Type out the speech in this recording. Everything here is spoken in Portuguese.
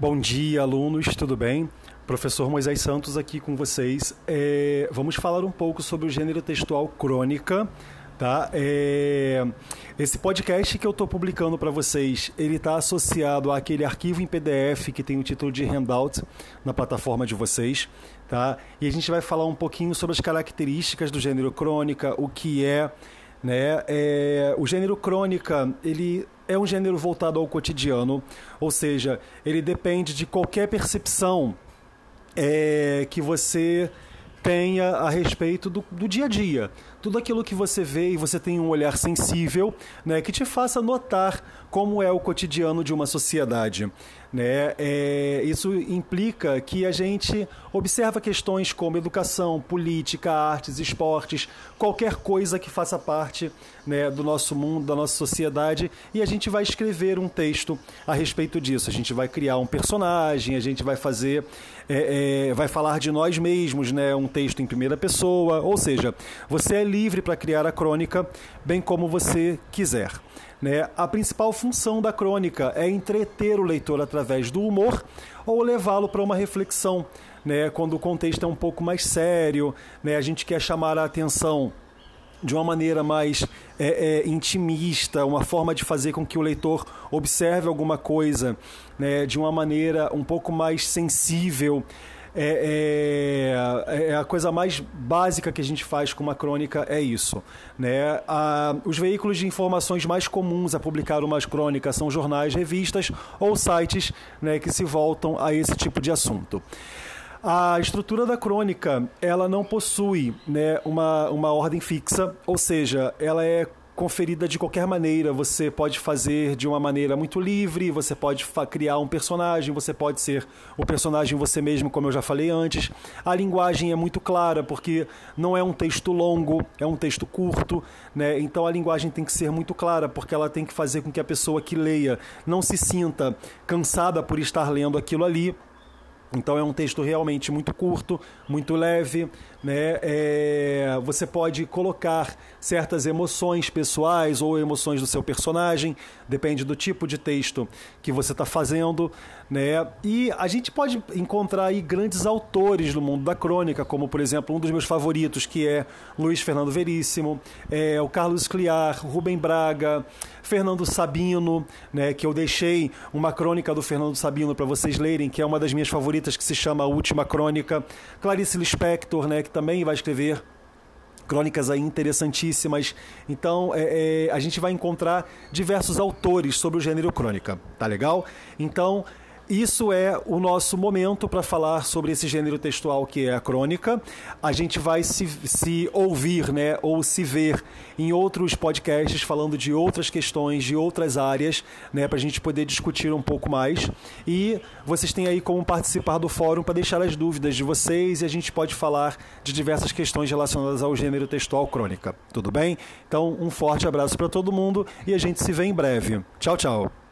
Bom dia, alunos, tudo bem? Professor Moisés Santos aqui com vocês. É, vamos falar um pouco sobre o gênero textual crônica. Tá? É, esse podcast que eu estou publicando para vocês, ele está associado àquele arquivo em PDF que tem o título de handout na plataforma de vocês. Tá? E a gente vai falar um pouquinho sobre as características do gênero crônica, o que é, né? É, o gênero crônica, ele é um gênero voltado ao cotidiano, ou seja, ele depende de qualquer percepção é, que você tenha a respeito do, do, dia a dia. Tudo aquilo que você vê e você tem um olhar sensível, né, que te faça notar como é o cotidiano de uma sociedade. Né? É, isso implica que a gente observa questões como educação, política, artes, esportes, qualquer coisa que faça parte né, do nosso mundo, da nossa sociedade, e a gente vai escrever um texto a respeito disso. A gente vai criar um personagem, a gente vai fazer, é, é, vai falar de nós mesmos, né, um texto em primeira pessoa, ou seja, você é livre para criar a crônica bem como você quiser. Né? A principal função da crônica é entreter o leitor através do humor ou levá-lo para uma reflexão. Né? Quando o contexto é um pouco mais sério, né? a gente quer chamar a atenção de uma maneira mais é, é, intimista, uma forma de fazer com que o leitor observe alguma coisa né, de uma maneira um pouco mais sensível é, é, é, a coisa mais básica que a gente faz com uma crônica é isso. Né? A, os veículos de informações mais comuns a publicar umas crônicas são jornais, revistas ou sites né, que se voltam a esse tipo de assunto. A estrutura da crônica ela não possui né, uma, uma ordem fixa, ou seja, ela é conferida de qualquer maneira. Você pode fazer de uma maneira muito livre, você pode criar um personagem, você pode ser o personagem você mesmo, como eu já falei antes. A linguagem é muito clara, porque não é um texto longo, é um texto curto, né? Então a linguagem tem que ser muito clara, porque ela tem que fazer com que a pessoa que leia não se sinta cansada por estar lendo aquilo ali então é um texto realmente muito curto, muito leve, né? É, você pode colocar certas emoções pessoais ou emoções do seu personagem, depende do tipo de texto que você está fazendo, né? E a gente pode encontrar aí grandes autores no mundo da crônica, como por exemplo um dos meus favoritos que é Luiz Fernando Veríssimo, é o Carlos Cliar, Rubem Braga, Fernando Sabino, né? Que eu deixei uma crônica do Fernando Sabino para vocês lerem, que é uma das minhas favoritas que se chama A Última Crônica. Clarice Lispector, né, que também vai escrever crônicas aí interessantíssimas. Então, é, é, a gente vai encontrar diversos autores sobre o gênero crônica, tá legal? Então, isso é o nosso momento para falar sobre esse gênero textual que é a crônica. A gente vai se, se ouvir, né, ou se ver em outros podcasts falando de outras questões, de outras áreas, né, para a gente poder discutir um pouco mais. E vocês têm aí como participar do fórum para deixar as dúvidas de vocês e a gente pode falar de diversas questões relacionadas ao gênero textual crônica. Tudo bem? Então, um forte abraço para todo mundo e a gente se vê em breve. Tchau, tchau.